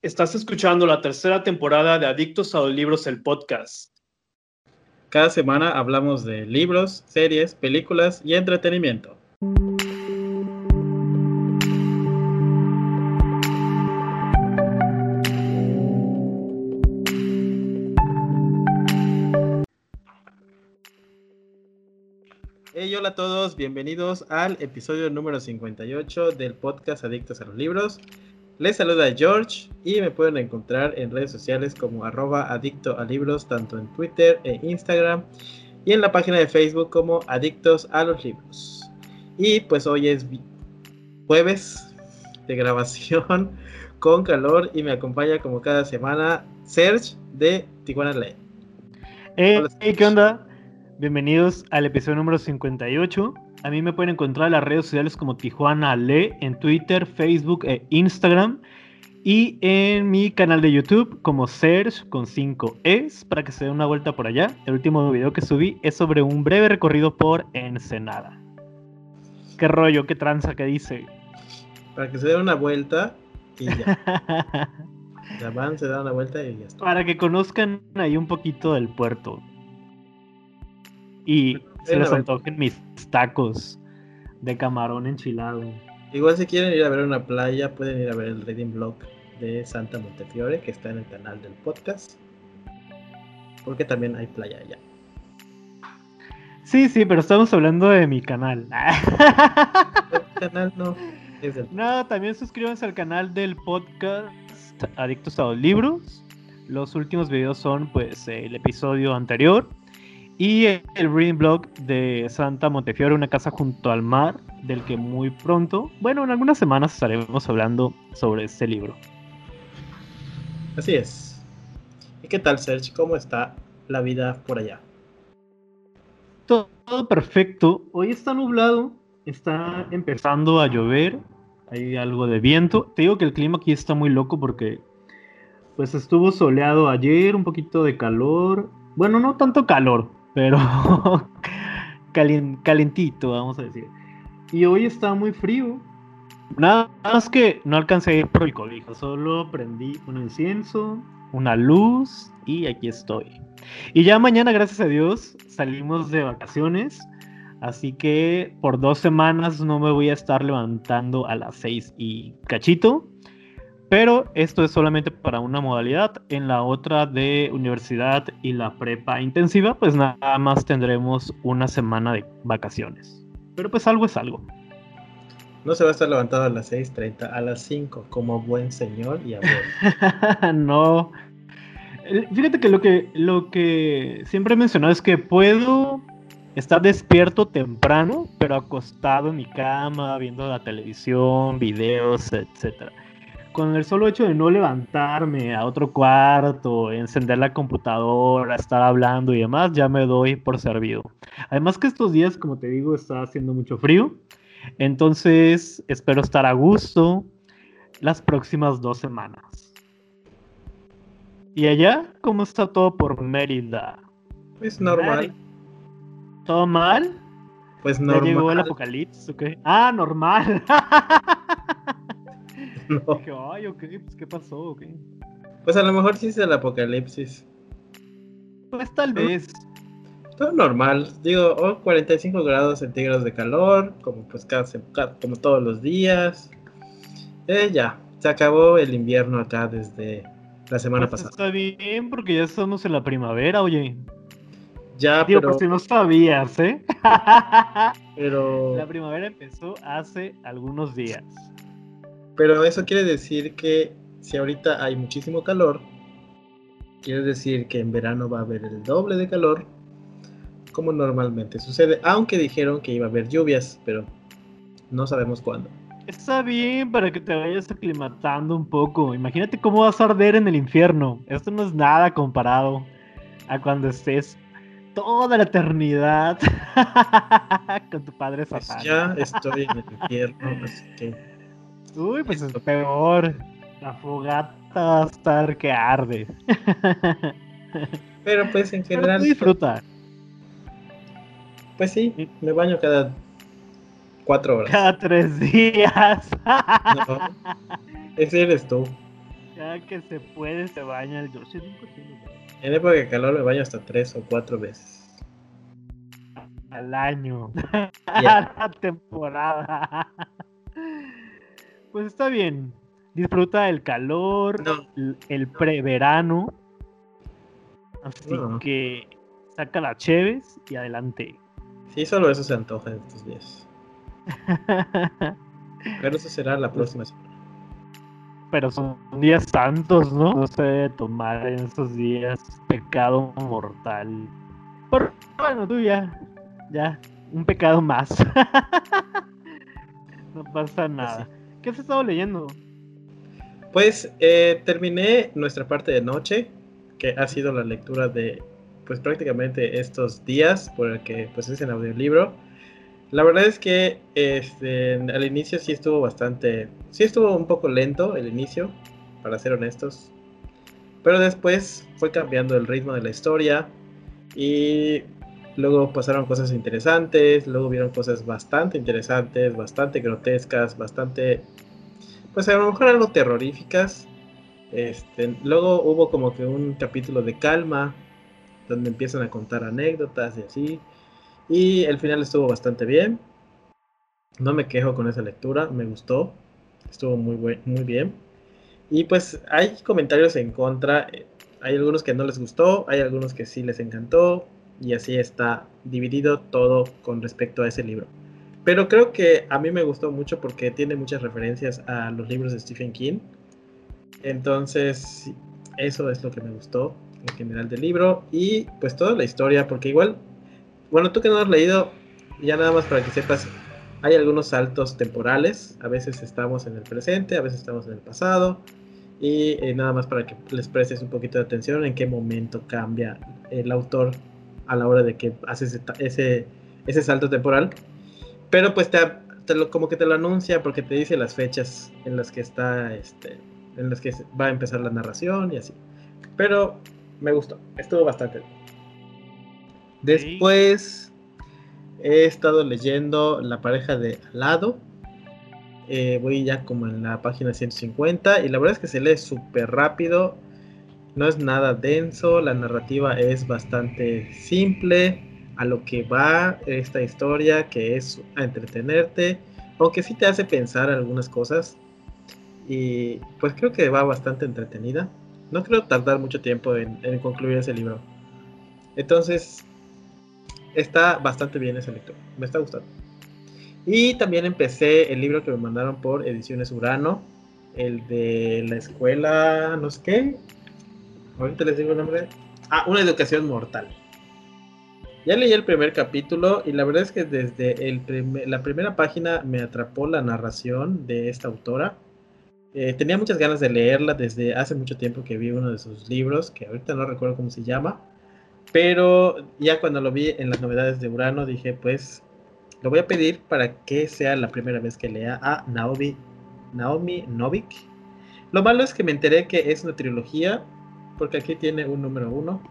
Estás escuchando la tercera temporada de Adictos a los Libros, el podcast. Cada semana hablamos de libros, series, películas y entretenimiento. Hey, hola a todos, bienvenidos al episodio número 58 del podcast Adictos a los Libros. Les saluda George y me pueden encontrar en redes sociales como arroba adicto a libros, tanto en Twitter e Instagram y en la página de Facebook como Adictos a los Libros. Y pues hoy es jueves de grabación con calor y me acompaña como cada semana Serge de Tijuana Lane. Hey, ¿qué onda? Bienvenidos al episodio número 58. A mí me pueden encontrar en las redes sociales como Tijuana Le en Twitter, Facebook e Instagram. Y en mi canal de YouTube como Serge con 5 Es para que se dé una vuelta por allá. El último video que subí es sobre un breve recorrido por Ensenada. ¿Qué rollo? ¿Qué tranza que dice? Para que se dé una vuelta y ya. ya van, se da una vuelta y ya está. Para que conozcan ahí un poquito del puerto. Y se les antojen mis tacos de camarón enchilado. Igual si quieren ir a ver una playa, pueden ir a ver el reading blog de Santa Montefiore, que está en el canal del podcast. Porque también hay playa allá. Sí, sí, pero estamos hablando de mi canal. El canal no. Es el... No, también suscríbanse al canal del podcast Adictos a los Libros. Los últimos videos son pues el episodio anterior y el reading blog de Santa Montefiore, una casa junto al mar, del que muy pronto, bueno, en algunas semanas estaremos hablando sobre este libro. Así es. ¿Y qué tal, Serge? ¿Cómo está la vida por allá? Todo, perfecto. Hoy está nublado, está empezando a llover, hay algo de viento. Te digo que el clima aquí está muy loco porque pues estuvo soleado ayer, un poquito de calor. Bueno, no tanto calor, pero calentito, vamos a decir. Y hoy está muy frío. Nada más que no alcancé a por el cobijo, solo prendí un incienso, una luz y aquí estoy. Y ya mañana, gracias a Dios, salimos de vacaciones. Así que por dos semanas no me voy a estar levantando a las seis y cachito. Pero esto es solamente para una modalidad. En la otra de universidad y la prepa intensiva, pues nada más tendremos una semana de vacaciones. Pero pues algo es algo. No se va a estar levantado a las 6.30, a las 5, como buen señor y abuelo. no. Fíjate que lo, que lo que siempre he mencionado es que puedo estar despierto temprano, pero acostado en mi cama, viendo la televisión, videos, etcétera con el solo hecho de no levantarme a otro cuarto, encender la computadora, estar hablando y demás, ya me doy por servido. Además que estos días, como te digo, está haciendo mucho frío. Entonces, espero estar a gusto las próximas dos semanas. ¿Y allá? ¿Cómo está todo por Mérida? Es normal. ¿Todo mal? Pues normal. ¿Ya llegó el apocalipsis? Ah, normal. No. ay, ok, pues ¿qué pasó? Pues a lo mejor sí es el apocalipsis. Pues tal vez. Todo normal, digo, 45 grados centígrados de calor, como pues casi, como todos los días. Eh, ya, se acabó el invierno acá desde la semana pues pasada. Está bien, porque ya estamos en la primavera, oye. Ya, Digo, pero... por si no sabías, ¿eh? pero... La primavera empezó hace algunos días. Pero eso quiere decir que si ahorita hay muchísimo calor, quiere decir que en verano va a haber el doble de calor, como normalmente sucede, aunque dijeron que iba a haber lluvias, pero no sabemos cuándo. Está bien para que te vayas aclimatando un poco. Imagínate cómo vas a arder en el infierno. Esto no es nada comparado a cuando estés toda la eternidad con tu padre pues ya estoy en el infierno, así que Uy, pues es peor. La fogata va a estar que arde. Pero pues en general. disfruta. Pues sí, me baño cada cuatro horas. Cada tres días. No, ese eres tú. Ya que se puede, se baña el George. En época de calor me baño hasta tres o cuatro veces. Al año. A la temporada. Pues está bien. Disfruta el calor, el preverano. Así que saca la Cheves y adelante. Sí, solo eso se antoja en estos días. Pero eso será la próxima semana. Pero son días santos, ¿no? No se debe tomar en esos días pecado mortal. Pero bueno, tú ya, ya, un pecado más. no pasa pues nada. ¿Qué has estado leyendo? Pues eh, terminé nuestra parte de noche, que ha sido la lectura de pues prácticamente estos días por el que pues es en audiolibro. La verdad es que este, al inicio sí estuvo bastante, sí estuvo un poco lento el inicio, para ser honestos. Pero después fue cambiando el ritmo de la historia y luego pasaron cosas interesantes, luego vieron cosas bastante interesantes, bastante grotescas, bastante, pues a lo mejor algo terroríficas. Este, luego hubo como que un capítulo de calma donde empiezan a contar anécdotas y así. Y el final estuvo bastante bien. No me quejo con esa lectura, me gustó. Estuvo muy, muy bien. Y pues hay comentarios en contra. Hay algunos que no les gustó, hay algunos que sí les encantó. Y así está dividido todo con respecto a ese libro. Pero creo que a mí me gustó mucho porque tiene muchas referencias a los libros de Stephen King. Entonces, eso es lo que me gustó en general del libro y pues toda la historia, porque igual, bueno, tú que no has leído, ya nada más para que sepas, hay algunos saltos temporales, a veces estamos en el presente, a veces estamos en el pasado, y eh, nada más para que les prestes un poquito de atención en qué momento cambia el autor a la hora de que hace ese, ese, salto temporal. Pero pues te, lo, como que te lo anuncia porque te dice las fechas en las que está, este, en las que va a empezar la narración y así. Pero me gustó, estuvo bastante bien. Después he estado leyendo La pareja de al lado. Eh, voy ya como en la página 150 y la verdad es que se lee súper rápido. No es nada denso, la narrativa es bastante simple, a lo que va esta historia, que es a entretenerte, aunque sí te hace pensar algunas cosas. Y pues creo que va bastante entretenida no creo tardar mucho tiempo en, concluir ese libro. Entonces, está bastante bien ese lectura. Me está gustando. Y también empecé el libro que me mandaron por Ediciones Urano, el de la escuela, no sé qué. Ahorita les digo el nombre. Ah, Una educación mortal. Ya leí el primer capítulo y la verdad es que desde el la primera página me atrapó la narración de esta autora eh, tenía muchas ganas de leerla desde hace mucho tiempo que vi uno de sus libros, que ahorita no recuerdo cómo se llama, pero ya cuando lo vi en las novedades de Urano dije, pues lo voy a pedir para que sea la primera vez que lea a Naomi, Naomi Novik. Lo malo es que me enteré que es una trilogía, porque aquí tiene un número uno,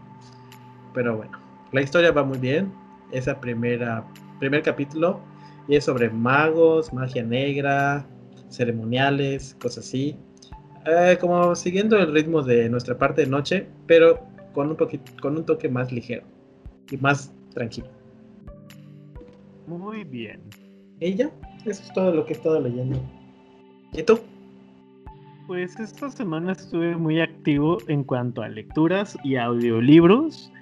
pero bueno, la historia va muy bien, esa primera, primer capítulo, y es sobre magos, magia negra, ceremoniales, cosas así. Eh, como siguiendo el ritmo de nuestra parte de noche, pero con un poquito, con un toque más ligero y más tranquilo. Muy bien. ¿Y ya? Eso es todo lo que he estado leyendo. ¿Y tú? Pues esta semana estuve muy activo en cuanto a lecturas y audiolibros.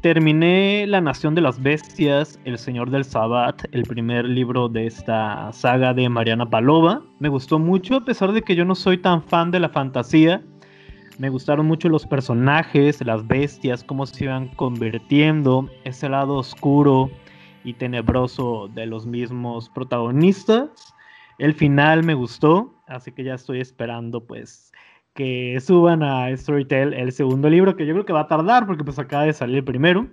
Terminé La Nación de las Bestias, El Señor del Sabbat, el primer libro de esta saga de Mariana Palova. Me gustó mucho, a pesar de que yo no soy tan fan de la fantasía. Me gustaron mucho los personajes, las bestias, cómo se iban convirtiendo, ese lado oscuro y tenebroso de los mismos protagonistas. El final me gustó, así que ya estoy esperando pues que suban a Storytel el segundo libro, que yo creo que va a tardar porque pues acaba de salir el primero.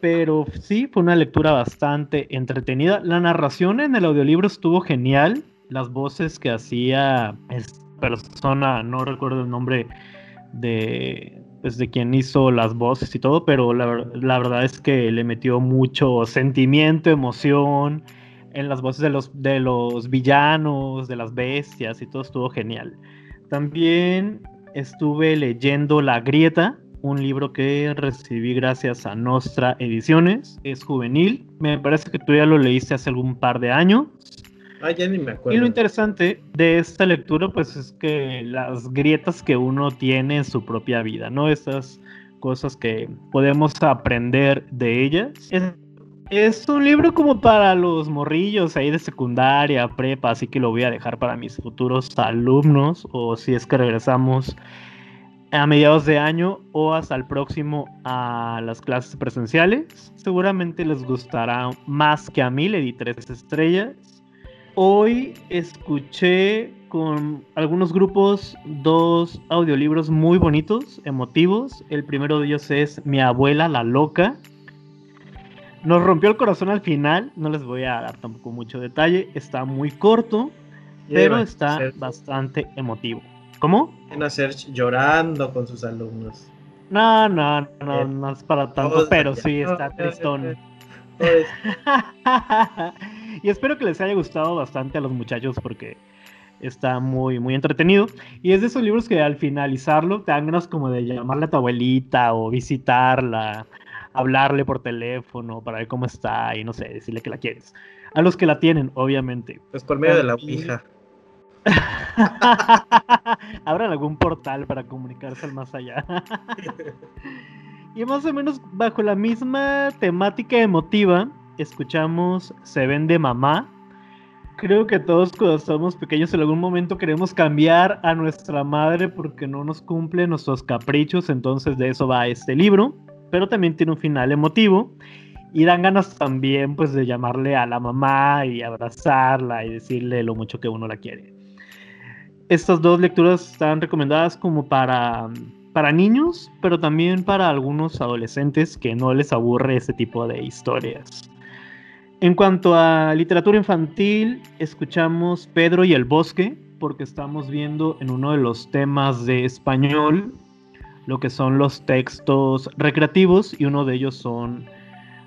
Pero sí, fue una lectura bastante entretenida. La narración en el audiolibro estuvo genial. Las voces que hacía esta persona, no recuerdo el nombre de, pues, de quien hizo las voces y todo, pero la, la verdad es que le metió mucho sentimiento, emoción en las voces de los, de los villanos, de las bestias y todo estuvo genial. También estuve leyendo La Grieta, un libro que recibí gracias a Nostra Ediciones. Es juvenil. Me parece que tú ya lo leíste hace algún par de años. Ah, ya ni me acuerdo. Y lo interesante de esta lectura, pues es que las grietas que uno tiene en su propia vida, ¿no? Estas cosas que podemos aprender de ellas. Es, es un libro como para los morrillos ahí de secundaria, prepa, así que lo voy a dejar para mis futuros alumnos o si es que regresamos a mediados de año o hasta el próximo a las clases presenciales. Seguramente les gustará más que a mí, le di tres estrellas. Hoy escuché con algunos grupos dos audiolibros muy bonitos, emotivos. El primero de ellos es Mi abuela la loca. Nos rompió el corazón al final, no les voy a dar tampoco mucho detalle, está muy corto, pero está bastante emotivo. ¿Cómo? En hacer llorando con sus alumnos. No, no, no, eh, no es para tanto, pero sí está tristón. y espero que les haya gustado bastante a los muchachos porque está muy, muy entretenido. Y es de esos libros que al finalizarlo te dan ganas como de llamarle a tu abuelita o visitarla, hablarle por teléfono para ver cómo está y no sé, decirle que la quieres. A los que la tienen, obviamente. Pues por medio de la hija. Abran algún portal para comunicarse al más allá. y más o menos bajo la misma temática emotiva, escuchamos Se vende mamá. Creo que todos cuando estamos pequeños en algún momento queremos cambiar a nuestra madre porque no nos cumple nuestros caprichos, entonces de eso va este libro, pero también tiene un final emotivo y dan ganas también pues de llamarle a la mamá y abrazarla y decirle lo mucho que uno la quiere estas dos lecturas están recomendadas como para, para niños, pero también para algunos adolescentes que no les aburre ese tipo de historias. En cuanto a literatura infantil, escuchamos Pedro y el Bosque, porque estamos viendo en uno de los temas de español lo que son los textos recreativos y uno de ellos son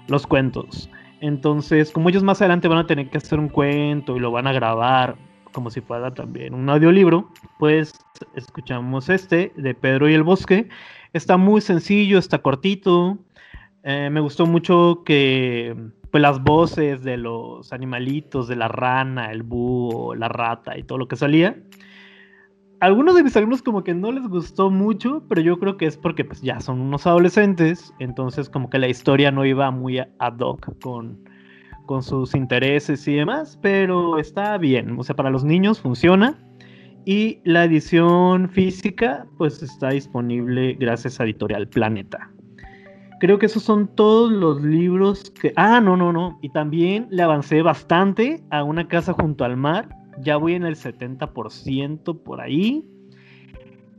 los cuentos. Entonces, como ellos más adelante van a tener que hacer un cuento y lo van a grabar como si fuera también un audiolibro, pues escuchamos este de Pedro y el Bosque. Está muy sencillo, está cortito. Eh, me gustó mucho que pues, las voces de los animalitos, de la rana, el búho, la rata y todo lo que salía. Algunos de mis alumnos como que no les gustó mucho, pero yo creo que es porque pues, ya son unos adolescentes, entonces como que la historia no iba muy ad hoc con, con sus intereses y demás, pero está bien, o sea, para los niños funciona. Y la edición física, pues está disponible gracias a Editorial Planeta. Creo que esos son todos los libros que... Ah, no, no, no. Y también le avancé bastante a una casa junto al mar. Ya voy en el 70% por ahí.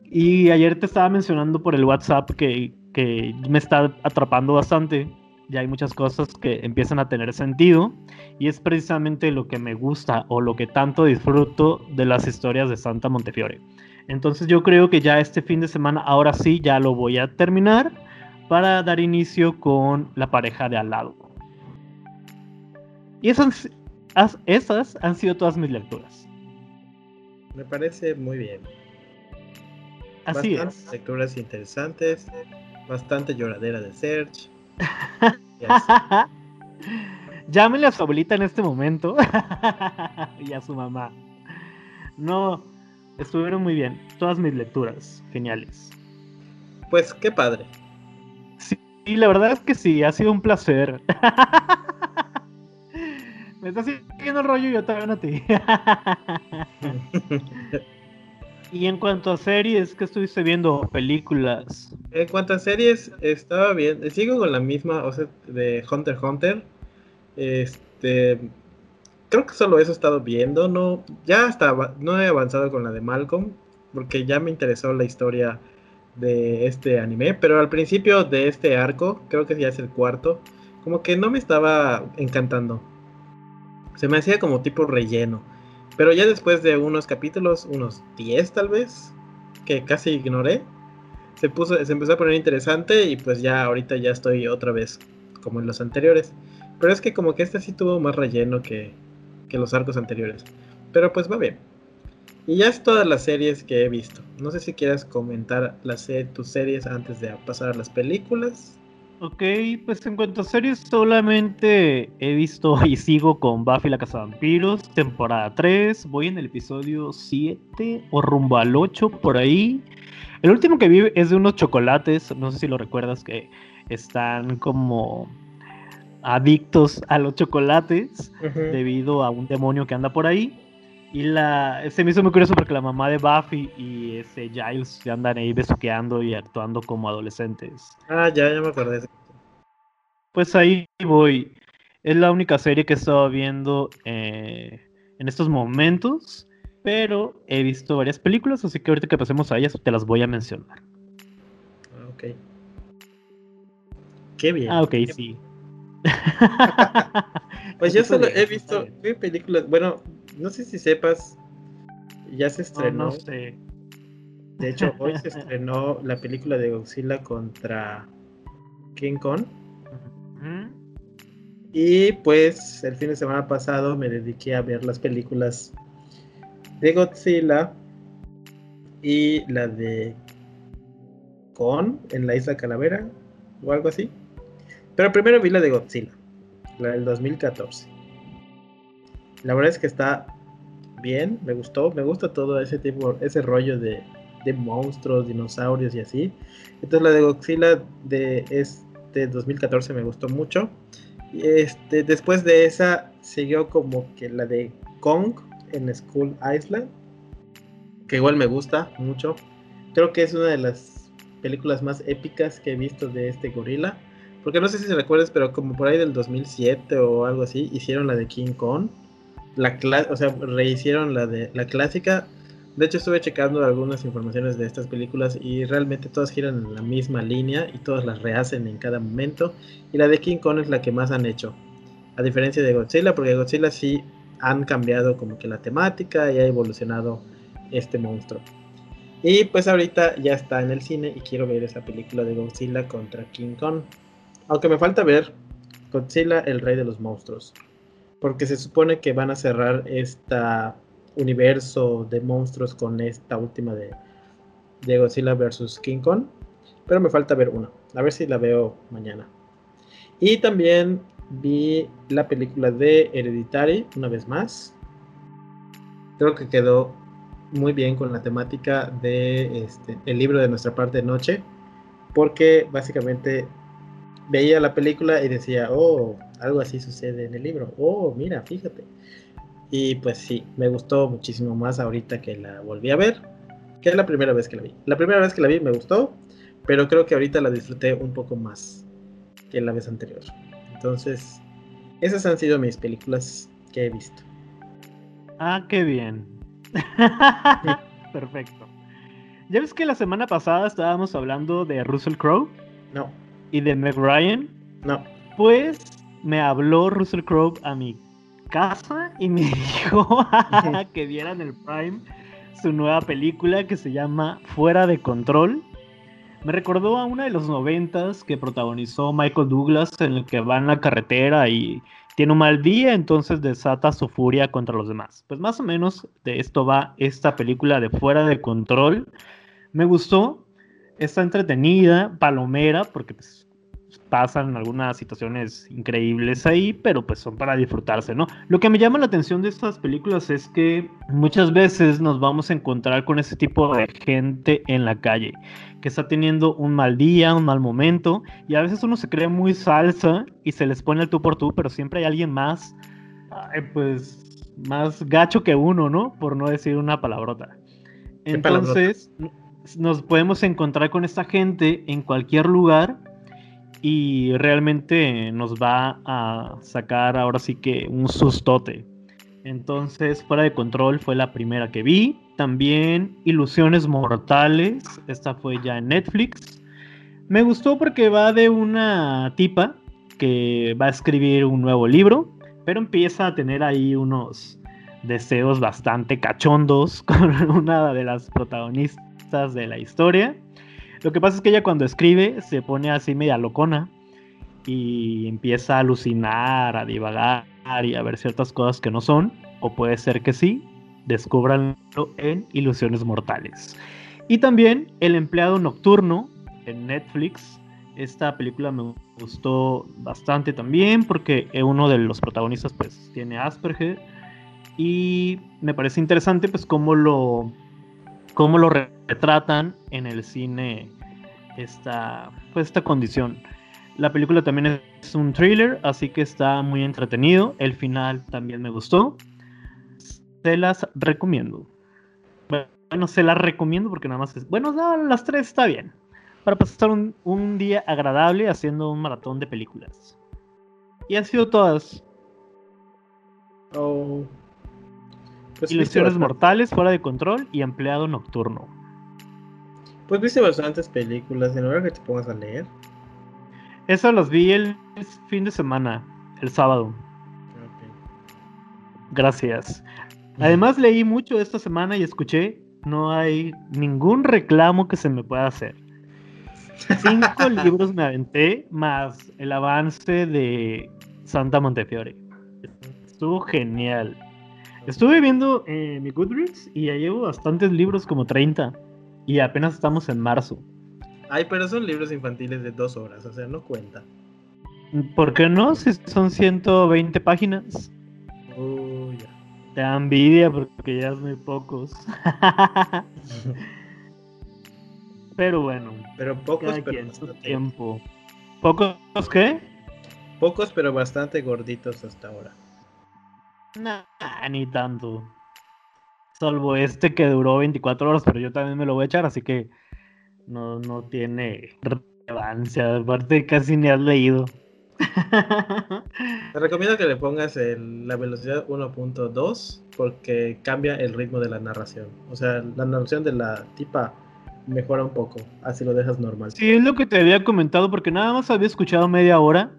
Y ayer te estaba mencionando por el WhatsApp que, que me está atrapando bastante ya hay muchas cosas que empiezan a tener sentido y es precisamente lo que me gusta o lo que tanto disfruto de las historias de Santa Montefiore. Entonces yo creo que ya este fin de semana, ahora sí, ya lo voy a terminar para dar inicio con la pareja de al lado. Y esas, esas han sido todas mis lecturas. Me parece muy bien. Así es. Lecturas interesantes, bastante lloradera de Search Llámenle a su abuelita en este momento y a su mamá. No, estuvieron muy bien. Todas mis lecturas, geniales. Pues qué padre. Sí, la verdad es que sí, ha sido un placer. Me estás siguiendo el rollo y yo también a ti. Y en cuanto a series, ¿qué estuviste viendo? ¿Películas? En cuanto a series, estaba bien. Sigo con la misma, o sea, de Hunter x Hunter. Este. Creo que solo eso he estado viendo. No, ya hasta no he avanzado con la de Malcolm. Porque ya me interesó la historia de este anime. Pero al principio de este arco, creo que ya es el cuarto. Como que no me estaba encantando. Se me hacía como tipo relleno. Pero ya después de unos capítulos, unos 10 tal vez, que casi ignoré, se, puso, se empezó a poner interesante y pues ya ahorita ya estoy otra vez como en los anteriores. Pero es que como que este sí tuvo más relleno que, que los arcos anteriores. Pero pues va bien. Y ya es todas las series que he visto. No sé si quieras comentar las, tus series antes de pasar a las películas. Ok, pues en cuanto a series, solamente he visto y sigo con Buffy la Casa de Vampiros, temporada 3. Voy en el episodio 7 o rumbo al 8 por ahí. El último que vi es de unos chocolates, no sé si lo recuerdas, que están como adictos a los chocolates debido a un demonio que anda por ahí. Y la, se me hizo muy curioso porque la mamá de Buffy y ese Giles se andan ahí besuqueando y actuando como adolescentes. Ah, ya, ya me acordé. Pues ahí voy. Es la única serie que he estado viendo eh, en estos momentos, pero he visto varias películas, así que ahorita que pasemos a ellas te las voy a mencionar. Ah, ok. Qué bien. Ah, ok, sí. pues yo solo he visto películas, bueno, no sé si sepas, ya se estrenó. No, sé. De hecho, hoy se estrenó la película de Godzilla contra King Kong. Y pues el fin de semana pasado me dediqué a ver las películas de Godzilla y la de Kong en la isla Calavera o algo así. Pero primero vi la de Godzilla, la del 2014. La verdad es que está bien, me gustó, me gusta todo ese tipo, ese rollo de, monstruos, dinosaurios y así. Entonces la de Godzilla de este 2014 me gustó mucho. Este, después de esa siguió como que la de Kong en School Island, que igual me gusta mucho. Creo que es una de las películas más épicas que he visto de este gorila. Porque no sé si se recuerdas, pero como por ahí del 2007 o algo así, hicieron la de King Kong la o sea, rehicieron la de la clásica. De hecho, estuve checando algunas informaciones de estas películas y realmente todas giran en la misma línea y todas las rehacen en cada momento. Y la de King Kong es la que más han hecho. A diferencia de Godzilla, porque Godzilla sí han cambiado como que la temática y ha evolucionado este monstruo. Y pues ahorita ya está en el cine y quiero ver esa película de Godzilla contra King Kong. Aunque me falta ver Godzilla, el rey de los monstruos porque se supone que van a cerrar este universo de monstruos con esta última de, Godzilla vs. King Kong, pero me falta ver una, a ver si la veo mañana. Y también vi la película de Hereditary una vez más. Creo que quedó muy bien con la temática de este, el libro de nuestra parte de noche, porque básicamente veía la película y decía, oh, algo así sucede en el libro. Oh, mira, fíjate. Y pues sí, me gustó muchísimo más ahorita que la volví a ver, que la primera vez que la vi. La primera vez que la vi me gustó, pero creo que ahorita la disfruté un poco más que la vez anterior. Entonces, esas han sido mis películas que he visto. Ah, qué bien. Perfecto. ¿Ya ves que la semana pasada estábamos hablando de Russell Crowe? No. ¿Y de Meg Ryan? No. Pues me habló Russell Crowe a mi casa y me dijo que vieran el Prime su nueva película que se llama Fuera de Control. Me recordó a una de los noventas que protagonizó Michael Douglas en el que va en la carretera y tiene un mal día, entonces desata su furia contra los demás. Pues más o menos de esto va esta película de Fuera de Control. Me gustó, está entretenida, palomera, porque pues, pasan algunas situaciones increíbles ahí, pero pues son para disfrutarse, ¿no? Lo que me llama la atención de estas películas es que muchas veces nos vamos a encontrar con ese tipo de gente en la calle, que está teniendo un mal día, un mal momento, y a veces uno se cree muy salsa y se les pone el tú por tú, pero siempre hay alguien más, pues, más gacho que uno, ¿no? Por no decir una palabrota. Entonces, nos podemos encontrar con esta gente en cualquier lugar y realmente nos va a sacar ahora sí que un sustote. Entonces, Fuera de Control fue la primera que vi. También Ilusiones Mortales, esta fue ya en Netflix. Me gustó porque va de una tipa que va a escribir un nuevo libro, pero empieza a tener ahí unos deseos bastante cachondos con una de las protagonistas de la historia. Lo que pasa es que ella cuando escribe se pone así media locona y empieza a alucinar, a divagar y a ver ciertas cosas que no son, o puede ser que sí. descúbranlo en Ilusiones Mortales. Y también El empleado nocturno en Netflix. Esta película me gustó bastante también porque uno de los protagonistas pues tiene Asperger y me parece interesante pues cómo lo cómo lo retratan en el cine esta pues esta condición. La película también es un thriller, así que está muy entretenido. El final también me gustó. Se las recomiendo. Bueno, se las recomiendo porque nada más es. Bueno, las tres está bien. Para pasar un, día agradable haciendo un maratón de películas. Y han sido todas. Oh. Pues Ilusiones mortales, fuera de control y empleado nocturno. Pues viste bastantes películas, en lugar que te pongas a leer. Eso los vi el fin de semana, el sábado. Gracias. Además leí mucho esta semana y escuché, no hay ningún reclamo que se me pueda hacer. Cinco libros me aventé, más el avance de Santa Montefiore. Estuvo genial. Estuve viendo eh, mi Goodreads y ya llevo bastantes libros, como 30. Y apenas estamos en marzo. Ay, pero son libros infantiles de dos horas, o sea, no cuenta. ¿Por qué no? Si son 120 páginas. Oh, ya. Te da envidia porque ya es muy pocos. pero bueno. Pero pocos, pero tiempo. ¿Pocos qué? Pocos, pero bastante gorditos hasta ahora. Nah, ni tanto. Salvo este que duró 24 horas, pero yo también me lo voy a echar, así que no, no tiene relevancia. Aparte, casi ni has leído. Te recomiendo que le pongas la velocidad 1.2 porque cambia el ritmo de la narración. O sea, la narración de la tipa mejora un poco, así lo dejas normal. Sí, es lo que te había comentado porque nada más había escuchado media hora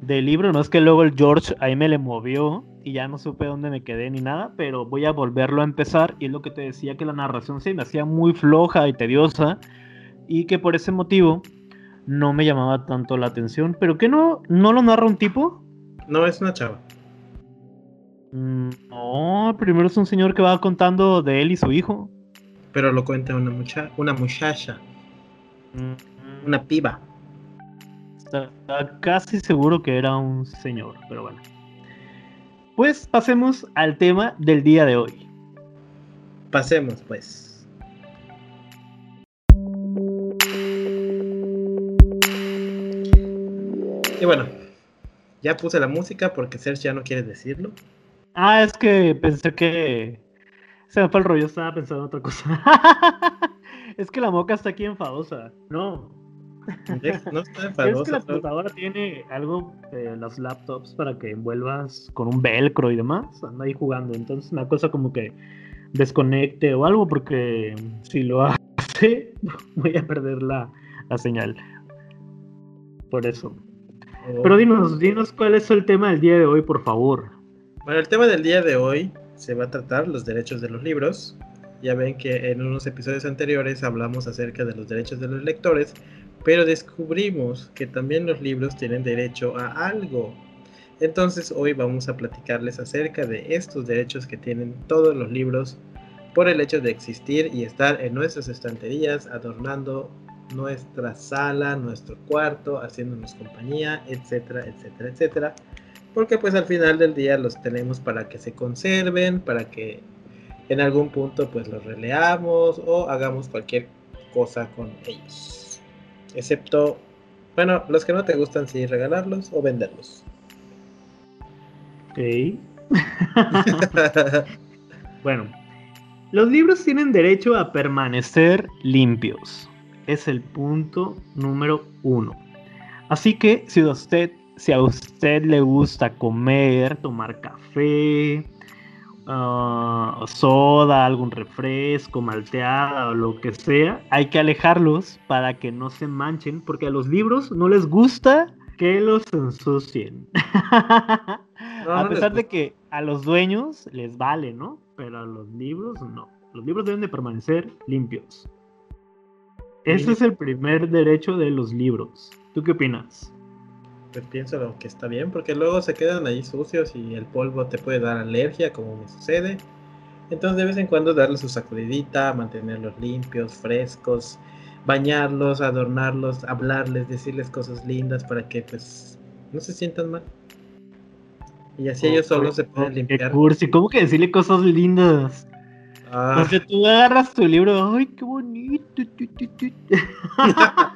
del libro, no es que luego el George ahí me le movió y ya no supe dónde me quedé ni nada, pero voy a volverlo a empezar y es lo que te decía que la narración se me hacía muy floja y tediosa y que por ese motivo no me llamaba tanto la atención. ¿Pero que no, no lo narra un tipo? No, es una chava. Mm, no, primero es un señor que va contando de él y su hijo. Pero lo cuenta una, mucha una muchacha. Mm. Una piba. Está casi seguro que era un señor, pero bueno. Pues pasemos al tema del día de hoy. Pasemos, pues. Y bueno, ya puse la música porque Serge ya no quiere decirlo. Ah, es que pensé que se me fue el rollo, estaba pensando en otra cosa. es que la moca está aquí enfadosa. No. No está enfadosa. Es que la computadora tiene algo en los laptops para que envuelvas con un velcro y demás. Anda ahí jugando. Entonces una cosa como que desconecte o algo porque si lo hace voy a perder la, la señal. Por eso. Pero dinos, dinos cuál es el tema del día de hoy, por favor. Bueno, el tema del día de hoy se va a tratar los derechos de los libros. Ya ven que en unos episodios anteriores hablamos acerca de los derechos de los lectores, pero descubrimos que también los libros tienen derecho a algo. Entonces hoy vamos a platicarles acerca de estos derechos que tienen todos los libros por el hecho de existir y estar en nuestras estanterías adornando nuestra sala, nuestro cuarto, haciéndonos compañía, etcétera, etcétera, etcétera. Porque pues al final del día los tenemos para que se conserven, para que en algún punto pues los releamos o hagamos cualquier cosa con ellos. Excepto, bueno, los que no te gustan sí regalarlos o venderlos. Ok. bueno, los libros tienen derecho a permanecer limpios es el punto número uno. Así que si a usted, si a usted le gusta comer, tomar café, ah, soda, algún refresco, malteada o lo que sea, hay que alejarlos para que no se manchen, porque a los libros no les gusta que los ensucien. a pesar de que a los dueños les vale, ¿no? Pero a los libros no. Los libros deben de permanecer limpios. Ese es el primer derecho de los libros. ¿Tú qué opinas? Pienso que está bien, porque luego se quedan ahí sucios y el polvo te puede dar alergia, como me sucede. Entonces de vez en cuando darles su sacudidita, mantenerlos limpios, frescos, bañarlos, adornarlos, hablarles, decirles cosas lindas para que pues no se sientan mal. Y así ellos solo se pueden limpiar. Cursi, ¿cómo que decirle cosas lindas? Ah. Porque tú agarras tu libro, ¡ay, qué bonito!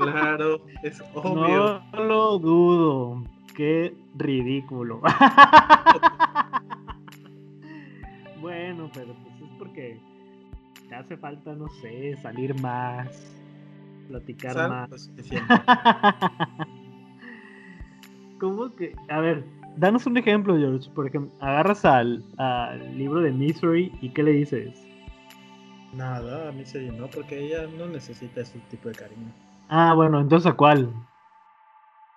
claro, es obvio. No lo dudo. Qué ridículo. bueno, pero pues es porque te hace falta, no sé, salir más, platicar más. ¿Cómo que? A ver, danos un ejemplo, George. Por ejemplo, agarras al, libro de Misery y ¿qué le dices? Nada, a Misery no, porque ella no necesita ese tipo de cariño. Ah, bueno, entonces ¿a cuál?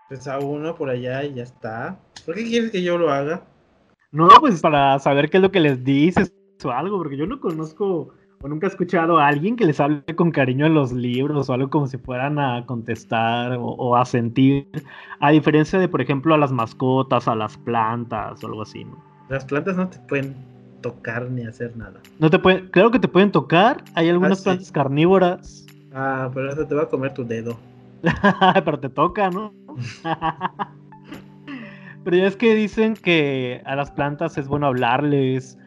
Pues a uno por allá y ya está. ¿Por qué quieres que yo lo haga? No, pues para saber qué es lo que les dices o algo, porque yo no conozco o nunca he escuchado a alguien que les hable con cariño en los libros o algo como si fueran a contestar o, a sentir, a diferencia de, por ejemplo, a las mascotas, a las plantas o algo así, ¿no? Las plantas no te pueden tocar ni hacer nada. No te pueden, claro que te pueden tocar, hay algunas ah, plantas carnívoras. Ah, pero eso te va a comer tu dedo. pero te toca, ¿no? pero ya es que dicen que a las plantas es bueno hablarles,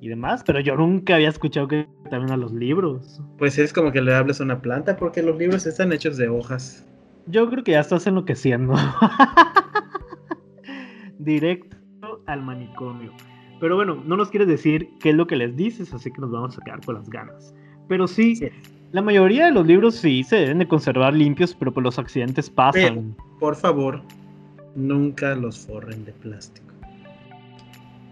y demás, pero yo nunca había escuchado que también a los libros. Pues es como que le hables a una planta, porque los libros están hechos de hojas. Yo creo que ya estás enloqueciendo. Directo al manicomio. Pero bueno, no nos quieres decir qué es lo que les dices, así que nos vamos a quedar con las ganas. Pero sí, la mayoría de los libros sí se deben de conservar limpios, pero pues los accidentes pasan. por favor, nunca los forren de plástico.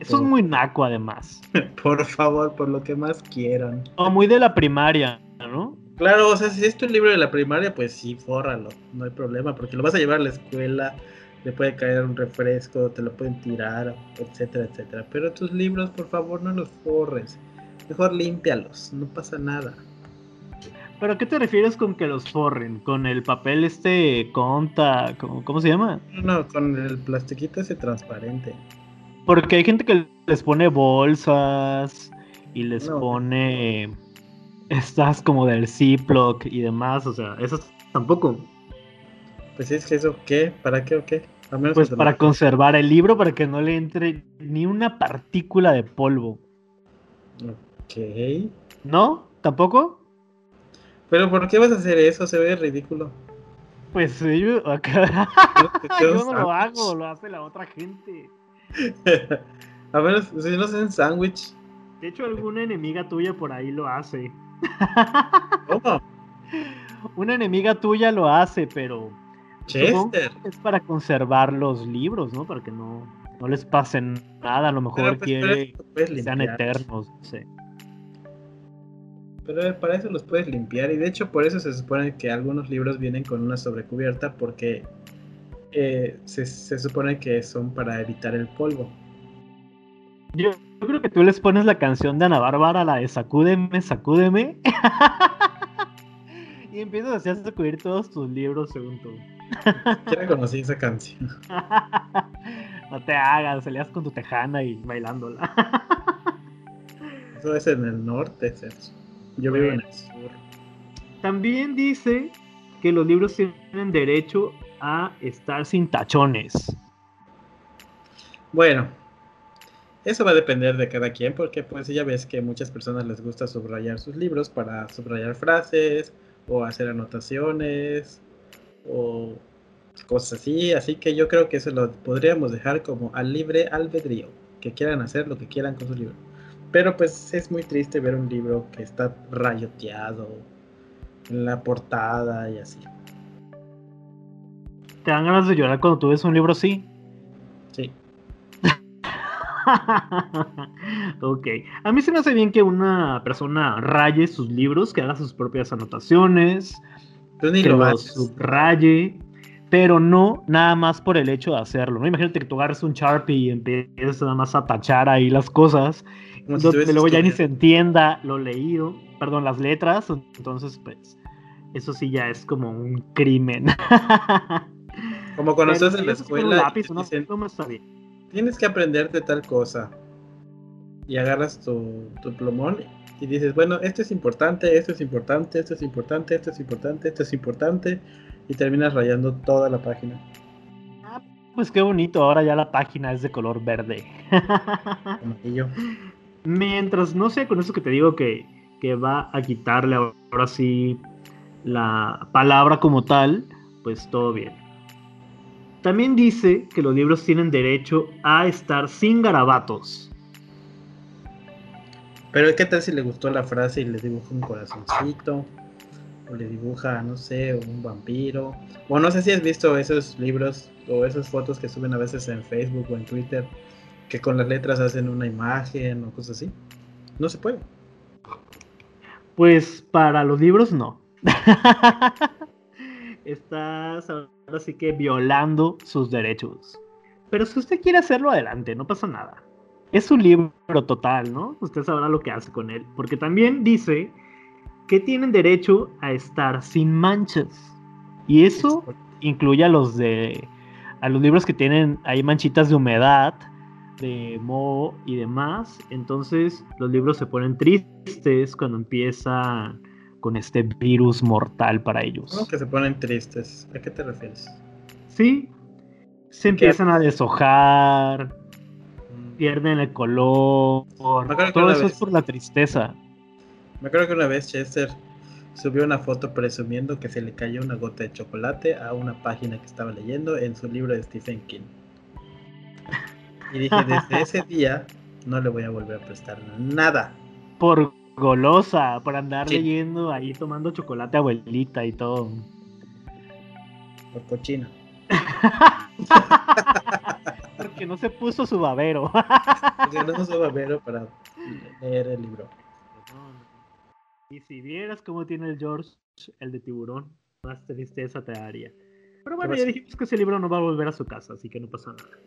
Eso es muy naco, además. Por favor, por lo que más quieran. O muy de la primaria, ¿no? Claro, o sea, si es tu libro de la primaria, pues sí, fórralo, no hay problema, porque lo vas a llevar a la escuela, le puede caer un refresco, te lo pueden tirar, etcétera, etcétera. Pero tus libros, por favor, no los forres. Mejor límpialos, no pasa nada. ¿Pero a qué te refieres con que los forren? ¿Con el papel este conta? ¿Cómo, cómo se llama? No, con el plastiquito ese transparente. Porque hay gente que les pone bolsas y les pone estas como del Ziploc y demás, o sea, eso tampoco. Pues es que eso, ¿qué? ¿Para qué o qué? pues para conservar el libro, para que no le entre ni una partícula de polvo. Ok. ¿No? ¿Tampoco? ¿Pero por qué vas a hacer eso? Se ve ridículo. Pues yo, acá... yo no lo hago, lo hace la otra gente. A ver, si no hacen sándwich. De hecho, alguna enemiga tuya por ahí lo hace. ¿Cómo? Una enemiga tuya lo hace, pero. Chester. Es para conservar los libros, ¿no? Para que no, no les pase nada. A lo mejor pues, quiere que sean eternos. No Pero para eso los puedes limpiar. Y de hecho, por eso se supone que algunos libros vienen con una sobrecubierta. Porque eh, se, supone que son para evitar el polvo. Yo, creo que tú les pones la canción de Ana Bárbara, la de Sacúdeme, Sacúdeme. y empiezas así a sacudir todos tus libros según tú. Ya conocí esa canción. no te hagas, salías con tu tejana y bailándola. Eso es en el norte, Yo vivo en el sur. También dice que los libros tienen derecho a estar sin tachones? Bueno, eso va a depender de cada quien, porque pues ya ves que muchas personas les gusta subrayar sus libros para subrayar frases o hacer anotaciones o cosas así, así que yo creo que eso lo podríamos dejar como al libre albedrío, que quieran hacer lo que quieran con su libro. Pero pues es muy triste ver un libro que está rayoteado en la portada y así. ¿Te dan ganas de llorar cuando tú ves un libro así? Sí. ok. A mí se me hace bien que una persona raye sus libros, que haga sus propias anotaciones, que lo subraye, pero no nada más por el hecho de hacerlo. ¿no? Imagínate que tú agarres un Sharpie y empieces nada más a tachar ahí las cosas, donde luego ya ni se entienda lo leído, perdón, las letras, entonces pues eso sí ya es como un crimen. Como cuando estás en la escuela. Lápiz, no, está bien. Tienes que aprenderte tal cosa. y agarras tu, tu plumón y dices, bueno, esto es importante, esto es importante, esto es importante, esto es importante, esto es importante, y terminas rayando toda la página. Ah, pues qué bonito, ahora ya la página es de color verde. Amarillo. Mientras no sé con eso que te digo que, que va a quitarle ahora sí la palabra como tal, pues todo bien. También dice que los libros tienen derecho a estar sin garabatos. Pero ¿qué tal si le gustó la frase y le dibuja un corazoncito? O le dibuja, no sé, un vampiro. O no sé si has visto esos libros o esas fotos que suben a veces en Facebook o en Twitter, que con las letras hacen una imagen o cosas así. No se puede. Pues para los libros no. Estás ahora sí que violando sus derechos. Pero si usted quiere hacerlo adelante, no pasa nada. Es un libro total, ¿no? Usted sabrá lo que hace con él. Porque también dice que tienen derecho a estar sin manchas. Y eso incluye a los de a los libros que tienen ahí manchitas de humedad, de moho y demás. Entonces los libros se ponen tristes cuando empiezan con este virus mortal para ellos. ¿Cómo que se ponen tristes? ¿A qué te refieres? Sí, se empiezan a deshojar, pierden el color. Todo eso es por la tristeza. Me acuerdo que una vez Chester subió una foto presumiendo que se le cayó una gota de chocolate a una página que estaba leyendo en su libro de Stephen King. Y dije, desde ese día no le voy a volver a prestar nada. Por golosa, por andar leyendo ahí tomando chocolate abuelita y todo. Por cochina. Porque no se puso su babero. Porque no puso su babero para leer el libro. Y si vieras cómo tiene el George, el de tiburón, más tristeza te daría. Pero bueno, ya dijimos que ese libro no va a volver a su casa, así que no pasa nada.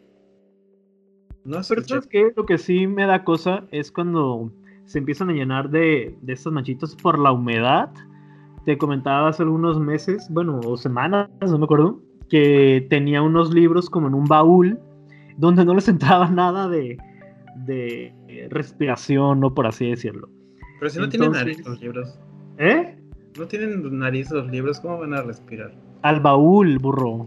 No Pero sabes que lo que sí me da cosa es cuando se empiezan a llenar de, de estas manchitas por la humedad. Te comentaba hace algunos meses, bueno, o semanas, no me acuerdo, que tenía unos libros como en un baúl donde no les entraba nada de, de respiración, ¿no? Por así decirlo. Pero si no tienen nariz los libros. ¿Eh? No tienen nariz los libros, ¿cómo van a respirar? Al baúl, burro.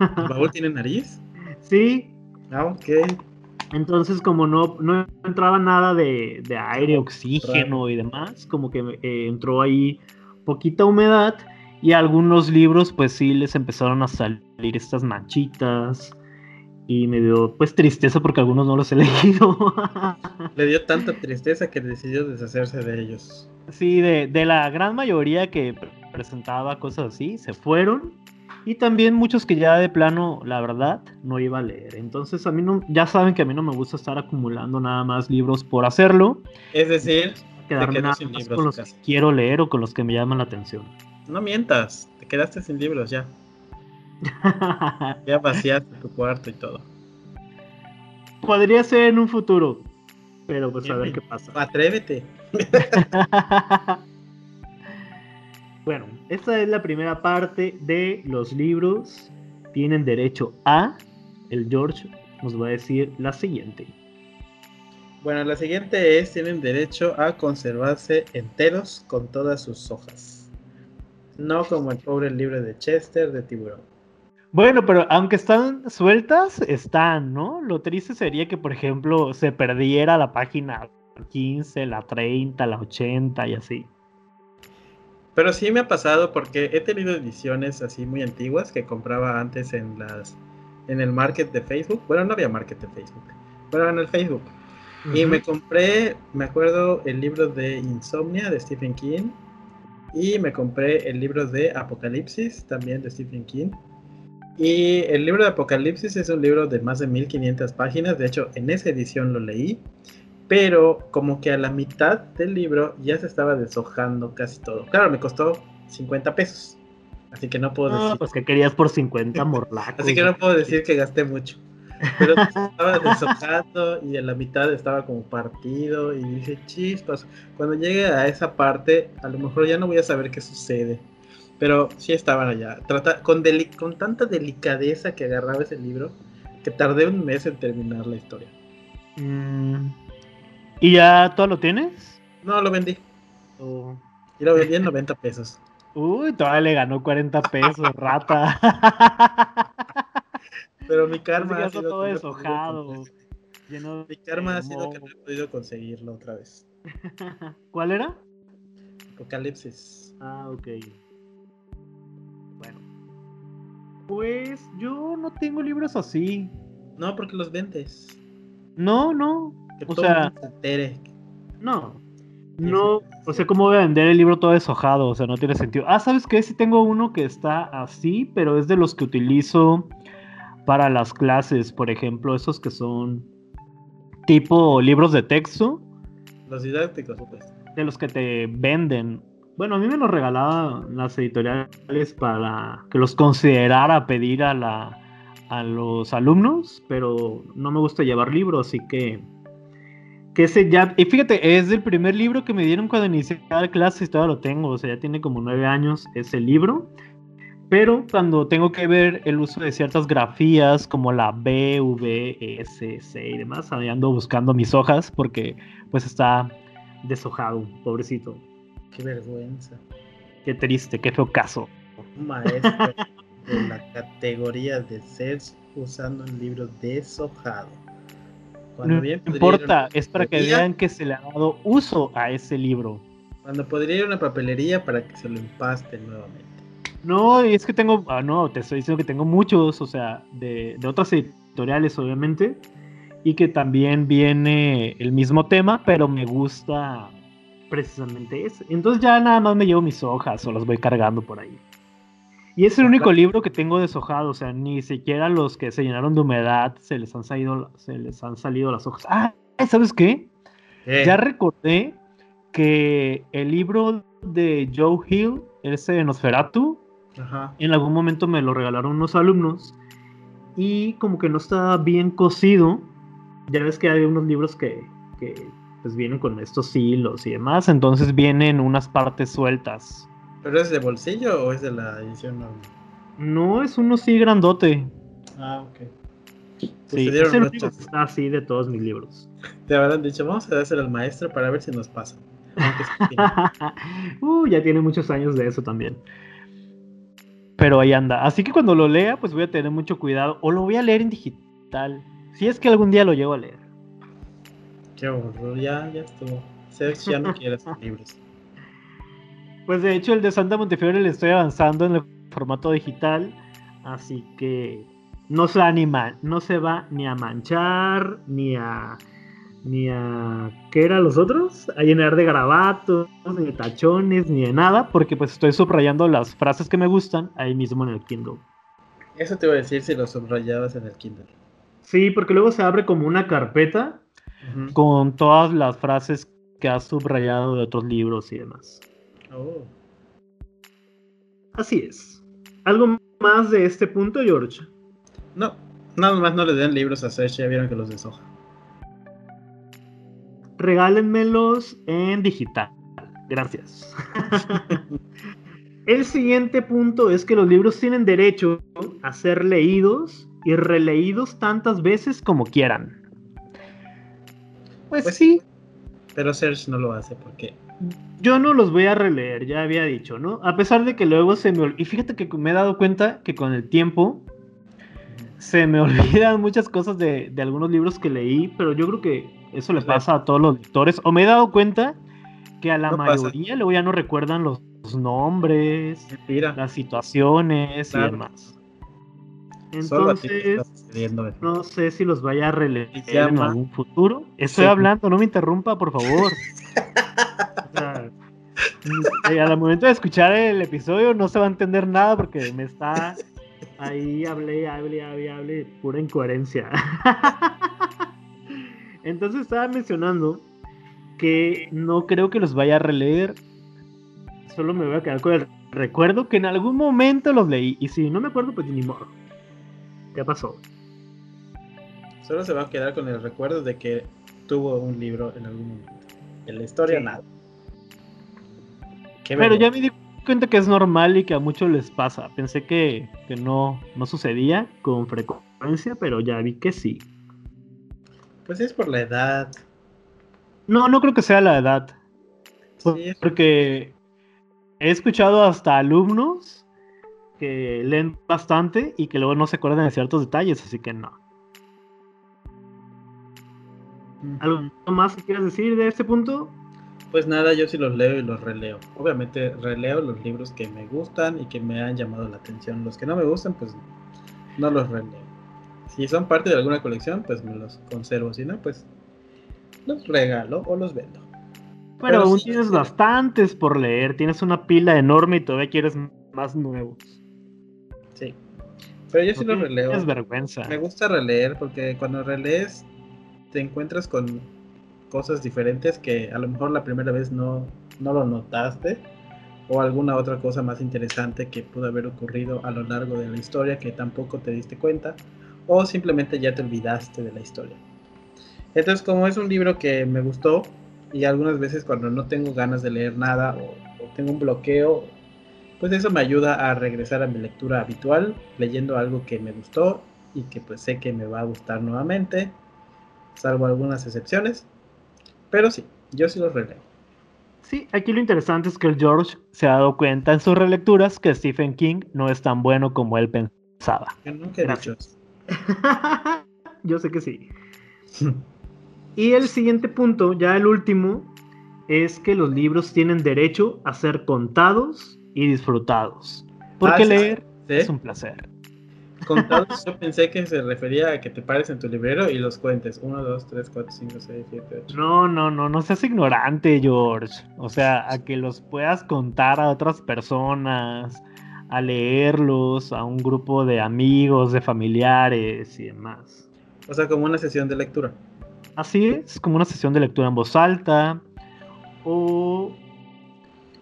¿El baúl tiene nariz? Sí. Ah, ok. Entonces, como no, no entraba nada de, aire, oxígeno y demás, como que eh, entró ahí poquita humedad y algunos libros pues sí les empezaron a salir estas manchitas y me dio pues tristeza porque algunos no los he leído. Le dio tanta tristeza que decidió deshacerse de ellos. Sí, de, de la gran mayoría que presentaba cosas así, se fueron y también muchos que ya de plano, la verdad, no iba a leer. Entonces a mí no, ya saben que a mí no me gusta estar acumulando nada más libros por hacerlo. Es decir, quedarme nada más con los que quiero leer o con los que me llaman la atención. No mientas, te quedaste sin libros ya. ya vaciaste tu cuarto y todo. Podría ser en un futuro, pero pues a ver qué pasa. Atrévete. Bueno, esta es la primera parte de los libros. Tienen derecho a. El George nos va a decir la siguiente. Bueno, la siguiente es, tienen derecho a conservarse enteros con todas sus hojas. No como el pobre libro de Chester de tiburón. Bueno, pero aunque están sueltas, están, ¿no? Lo triste sería que, por ejemplo, se perdiera la página 15, la 30, la 80 y así. Pero sí me ha pasado porque he tenido ediciones así muy antiguas que compraba antes en las en el market de Facebook. Bueno, no había market de Facebook, pero en el Facebook. Y me compré, me acuerdo, el libro de Insomnia de Stephen King. Y me compré el libro de Apocalipsis, también de Stephen King. Y el libro de Apocalipsis es un libro de más de 1500 páginas. De hecho, en esa edición lo leí pero como que a la mitad del libro ya se estaba deshojando casi todo. Claro, me costó 50 pesos. Así que no puedo decir. pues que querías por 50 morlacos. así que no puedo decir que gasté mucho. Pero se estaba deshojando y a la mitad estaba como partido. Y dije, chispas, cuando llegue a esa parte, a lo mejor ya no voy a saber qué sucede. Pero sí estaban allá. Trata, con, con tanta delicadeza que agarraba ese libro, que tardé un mes en terminar la historia. Mm, ¿Y ya todo lo tienes? No, lo vendí. Oh. Y lo vendí en 90 pesos. Uy, todavía le ganó 40 pesos, rata. Pero mi karma ha sido todo deshojado. Mi karma ha sido que no he podido conseguirlo otra vez. ¿Cuál era? Apocalipsis. Ah, ok. Bueno. Pues yo no tengo libros así. No, porque los vendes. No, no. Que O sea- se entere. No. No, o sea, ¿cómo voy a vender el libro todo deshojado? O sea, no tiene sentido. Ah, ¿sabes qué? Sí tengo uno que está así, pero es de los que utilizo para las clases, por ejemplo, esos que son tipo libros de texto, Los didácticos, pues. de los que te venden. Bueno, a mí me los regalaban las editoriales para que los considerara pedir a la a los alumnos, pero no me gusta llevar libros, así que que ese ya y fíjate, es el primer libro que me dieron cuando inicié clases y todavía lo tengo, o sea, ya tiene como nueve años ese libro. Pero cuando tengo que ver el uso de ciertas grafías como la B, V, S, C y demás, ahí ando buscando mis hojas porque pues está deshojado, pobrecito. Qué vergüenza. Qué triste, qué feo caso. Un maestro de la categoría de ser usando un libro deshojado. Cuando No bien importa, es para que vean que se le ha dado uso a ese libro. Cuando podría ir a una papelería para que se lo empaste nuevamente. No, y es que tengo, ah, no, te estoy diciendo que tengo muchos, o sea, de, de otras editoriales, obviamente, y que también viene el mismo tema, pero me gusta precisamente ese. Entonces ya nada más me llevo mis hojas o las voy cargando por ahí. Y es el único libro que tengo deshojado, o sea, ni siquiera los que se llenaron de humedad se les han salido, se les han salido las hojas. Ah, ¿sabes qué? ¿Qué? Ya recordé que el libro de Joe Hill, ese Nosferatu, Ajá. en algún momento me lo regalaron unos alumnos y como que no estaba bien cosido. Ya ves que hay unos libros que, que, pues vienen con estos hilos y demás, entonces vienen unas partes sueltas. ¿Pero es de bolsillo o es de la edición normal? No es uno así grandote. Ah, ok. Pues Sí, es el único que chas- está así de todos mis libros. Te habrán dicho, vamos a dárselo al maestro para ver si nos pasa. Uh, ya tiene muchos años de eso también. Pero ahí anda. Así que cuando lo lea, pues voy a tener mucho cuidado. O lo voy a leer en digital. Si es que algún día lo llego a leer. Qué horror, ya, ya estuvo. Sergio ya no quiere hacer libros. Pues de hecho el de Santa Montefiore le estoy avanzando en el formato digital. Así que no se, va a ni ma- no se va ni a manchar, ni a... Ni a... ¿Qué eran los otros? A llenar de garabatos, ni de tachones, ni de nada. Porque pues estoy subrayando las frases que me gustan ahí mismo en el Kindle. Eso te iba a decir si lo subrayabas en el Kindle. Sí, porque luego se abre como una carpeta con todas las frases que has subrayado de otros libros y demás. Oh. Así es. ¿Algo más de este punto, George? No, nada más no le den libros a Sergio, ya vieron que los deshoja. Regálenmelos en digital. Gracias. El siguiente punto es que los libros tienen derecho a ser leídos y releídos tantas veces como quieran. Pues, Pues sí, Pero Sergio no lo hace porque Yo no los voy a releer, ya había dicho, ¿no? A pesar de que luego se me... Y fíjate que me he dado cuenta que con el tiempo se me olvidan muchas cosas de, de algunos libros que leí, pero yo creo que eso le pasa a todos los lectores. O me he dado cuenta que a la No pasa. mayoría luego ya no recuerdan los, los nombres, mentira. las situaciones Claro. y demás. Entonces, no sé si los vaya a releer en algún futuro. Estoy Sí. hablando, no me interrumpa, por favor. O sea, al momento de escuchar el episodio no se va a entender nada porque me está ahí, hablé, hablé, hablé, hablé, pura incoherencia. Entonces estaba mencionando que no creo que los vaya a releer. Solo me voy a quedar con el recuerdo que en algún momento los leí. Y si no me acuerdo, pues ni modo. ¿Qué pasó? Solo se va a quedar con el recuerdo de que tuvo un libro en algún momento. En la historia Sí. nada. Qué Pero ya me di cuenta que es normal y que a muchos les pasa. Pensé que, que no, no sucedía con frecuencia, pero ya vi que sí. Pues es por la edad. No, no creo que sea la edad. Sí, Porque he escuchado hasta alumnos que leen bastante y que luego no se acuerdan de ciertos detalles, así que no. ¿Algo más que quieras decir de este punto? Pues nada, yo sí los leo y los releo. Obviamente releo los libros que me gustan y que me han llamado la atención. Los que no me gustan, pues no los releo. Si son parte de alguna colección, pues me los conservo. Si no, pues los regalo o los vendo. Pero, Pero aún sí, tienes sí. bastantes por leer, tienes una pila enorme y todavía quieres más nuevos. Sí. Pero yo sí los releo. tienes vergüenza. Me gusta releer porque cuando relees te encuentras con cosas diferentes que a lo mejor la primera vez no, no lo notaste o alguna otra cosa más interesante que pudo haber ocurrido a lo largo de la historia que tampoco te diste cuenta o simplemente ya te olvidaste de la historia. Entonces como es un libro que me gustó y algunas veces cuando no tengo ganas de leer nada o, o tengo un bloqueo, pues eso me ayuda a regresar a mi lectura habitual leyendo algo que me gustó y que pues sé que me va a gustar nuevamente, salvo algunas excepciones. Pero sí, yo sí los releo. Sí, aquí lo interesante es que el George se ha dado cuenta en sus relecturas que Stephen King no es tan bueno como él pensaba. Yo nunca he dicho Gracias. Yo sé que sí. Y el siguiente punto, ya el último, es que los libros tienen derecho a ser contados y disfrutados. Porque Ah, sí. leer ¿Sí? es un placer. Contados, yo pensé que se refería a que te pares en tu librero y los cuentes. 1, 2, 3, 4, 5, 6, 7, 8. No, no, no, no seas ignorante, George. O sea, a que los puedas contar a otras personas, a leerlos a un grupo de amigos, de familiares y demás. O sea, como una sesión de lectura. Así es, como una sesión de lectura en voz alta o...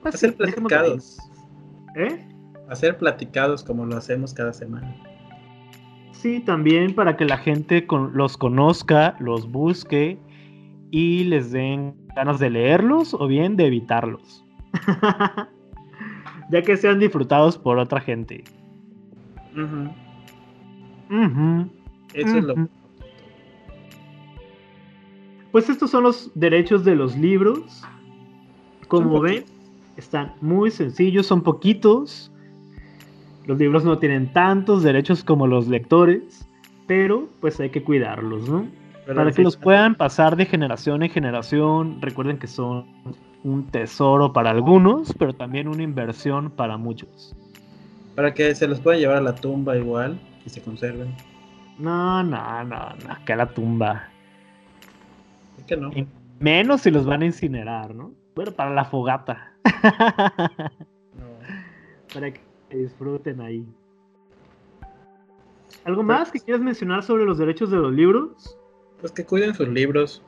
pues Hacer platicados. ¿Eh? Hacer platicados como lo hacemos cada semana. Sí, también para que la gente con- los conozca, los busque y les den ganas de leerlos o bien de evitarlos. ya que sean disfrutados por otra gente. Eso es lo. Pues estos son los derechos de los libros. Como ven, están muy sencillos, son poquitos. Los libros no tienen tantos derechos como los lectores, pero pues hay que cuidarlos, ¿no? Pero Para que los puedan pasar de generación en generación, recuerden que son un tesoro para algunos, pero también una inversión para muchos. Para que se los puedan llevar a la tumba igual y se conserven. No, no, no, no, que a la tumba. ¿Por qué no? Y menos si los van a incinerar, ¿no? Bueno, para la fogata. No. para que disfruten ahí. ¿Algo más que quieras mencionar sobre los derechos de los libros? Pues que cuiden sus libros,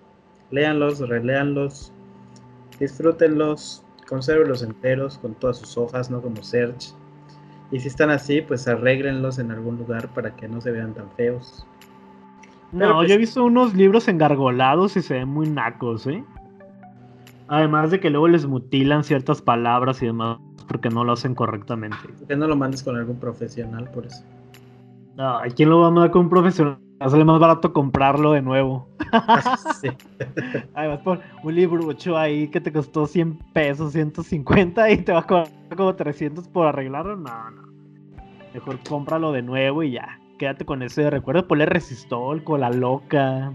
léanlos, reléanlos, disfrútenlos, consérvenlos enteros con todas sus hojas, no como Search. Y si están así, pues arréglenlos en algún lugar para que no se vean tan feos. Pero, No, pues- yo he visto unos libros engargolados y se ven muy nacos, ¿eh? Además de que luego les mutilan ciertas palabras y demás porque no lo hacen correctamente. Que no lo mandes con algún profesional por eso. Ay, ¿quién lo va a mandar con un profesional? Sale más barato comprarlo de nuevo. Sí. Además, por un libro 8 ahí que te costó 100 pesos, 150 y te va a cobrar como 300 por arreglarlo. No, no. Mejor cómpralo de nuevo y ya. Quédate con ese recuerdo. Ponle resistol, cola loca.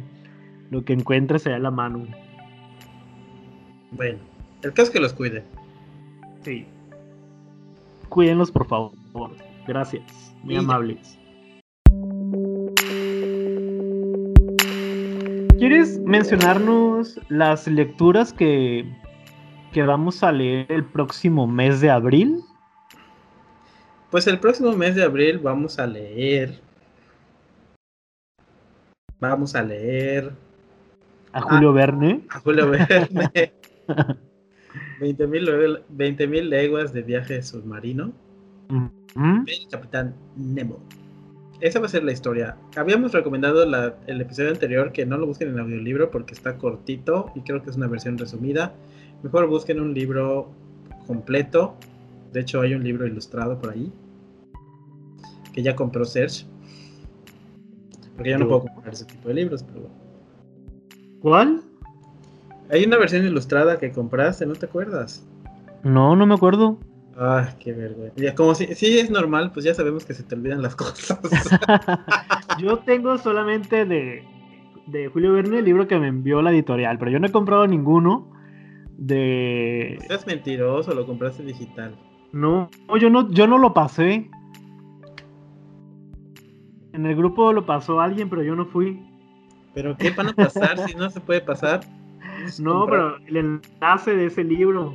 Lo que encuentres allá a la mano. Bueno, el caso es que los cuide. Sí. Cuídenlos, por favor. Gracias. Muy Y amables. ¿Quieres mencionarnos las lecturas que, que vamos a leer el próximo mes de abril? Pues el próximo mes de abril vamos a leer. Vamos a leer A Julio Verne. a Julio Verne. 20.000 20 leguas de viaje submarino. El Capitán Nemo. Esa va a ser la historia. Habíamos recomendado la- el episodio anterior que no lo busquen en audiolibro porque está cortito y creo que es una versión resumida. Mejor busquen un libro completo. De hecho, hay un libro ilustrado por ahí que ya compró Serge. Porque yo no puedo comprar ese tipo de libros, pero bueno. ¿Cuál? Hay una versión ilustrada que compraste, ¿no te acuerdas? No, no me acuerdo. Ay, qué vergüenza. Ya, como si, si es normal, pues ya sabemos que se te olvidan las cosas. yo tengo solamente de, de Julio Verne el libro que me envió la editorial, pero yo no he comprado ninguno de... Estás mentiroso, lo compraste digital. No, yo no, yo no lo pasé. En el grupo lo pasó alguien, pero yo no fui. ¿Pero qué van a pasar si no se puede pasar? No, pero el enlace de ese libro.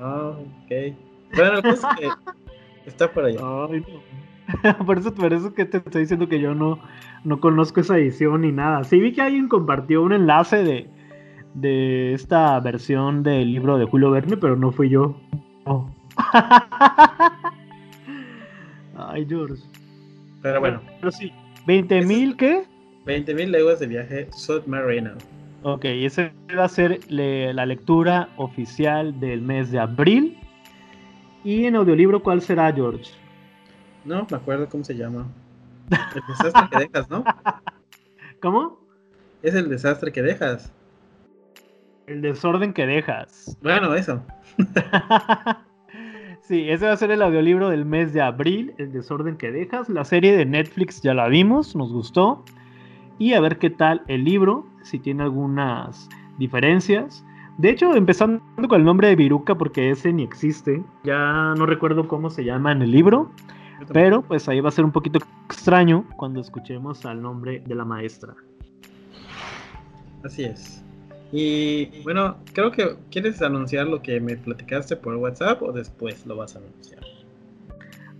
Ah, ok. Bueno, pues que está por allá. Ay, no. por, eso, por eso que te estoy diciendo que yo no, no conozco esa edición ni nada. Sí vi que alguien compartió un enlace de, de esta versión del libro de Julio Verne, pero no fui yo. Ay, George. Pero bueno. Pero sí. ¿20 mil qué? 20 mil leguas de viaje submarino. Ok, esa va a ser la lectura oficial del mes de abril. ¿Y en audiolibro cuál será, George? No, me acuerdo cómo se llama. El desastre que dejas, ¿no? ¿Cómo? Es el desastre que dejas. El desorden que dejas. Bueno, eso. sí, ese va a ser el audiolibro del mes de abril, El desorden que dejas. La serie de Netflix ya la vimos, nos gustó. Y a ver qué tal el libro, si tiene algunas diferencias. De hecho, empezando con el nombre de Viruca, porque ese ni existe. Ya no recuerdo cómo se llama en el libro. Pero pues ahí va a ser un poquito extraño cuando escuchemos al nombre de la maestra. Así es. Y bueno, creo que quieres anunciar lo que me platicaste por WhatsApp o después lo vas a anunciar.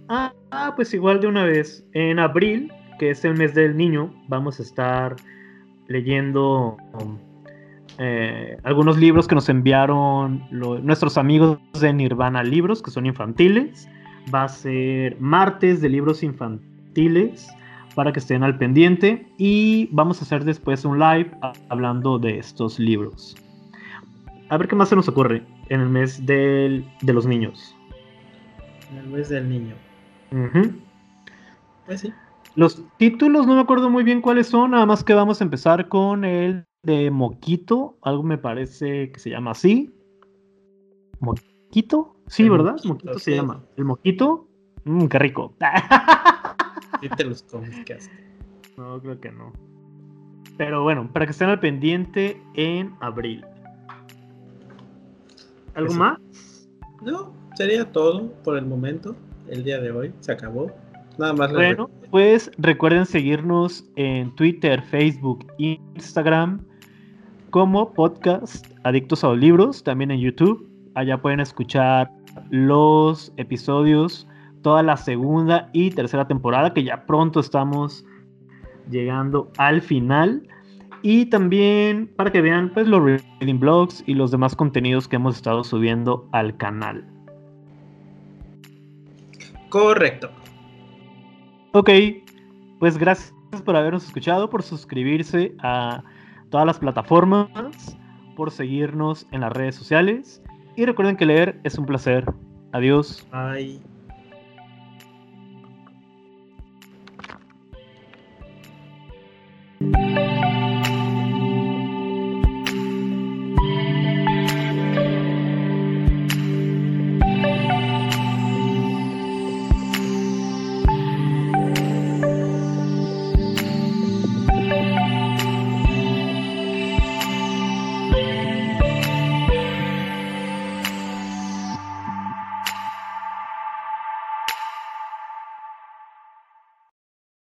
Ah, pues igual de una vez. En abril, que es el mes del niño, vamos a estar leyendo eh, algunos libros que nos enviaron nuestros amigos de Nirvana Libros, que son infantiles. Va a ser martes de libros infantiles para que estén al pendiente y vamos a hacer después un live hablando de estos libros. A ver qué más se nos ocurre en el mes del, de los niños. En el mes del niño. Pues sí. Los títulos no me acuerdo muy bien cuáles son, nada más que vamos a empezar con el de Moquito, algo me parece que se llama así. ¿Moquito? Sí, ¿verdad? Moquito se llama. ¿El Moquito? Mmm, qué rico. Te los No, creo que no. Pero bueno, para que estén al pendiente en abril. ¿Algo más? No, sería todo por el momento. El día de hoy se acabó. Nada más. Bueno, pues recuerden seguirnos en Twitter, Facebook, Instagram como podcast Adictos a los Libros, también en YouTube. Allá pueden escuchar los episodios, toda la segunda y tercera temporada, que ya pronto estamos llegando al final. Y también para que vean pues, los reading blogs y los demás contenidos que hemos estado subiendo al canal. Correcto. Ok, pues gracias por habernos escuchado, por suscribirse a todas las plataformas, por seguirnos en las redes sociales. Y recuerden que leer es un placer. Adiós. Bye.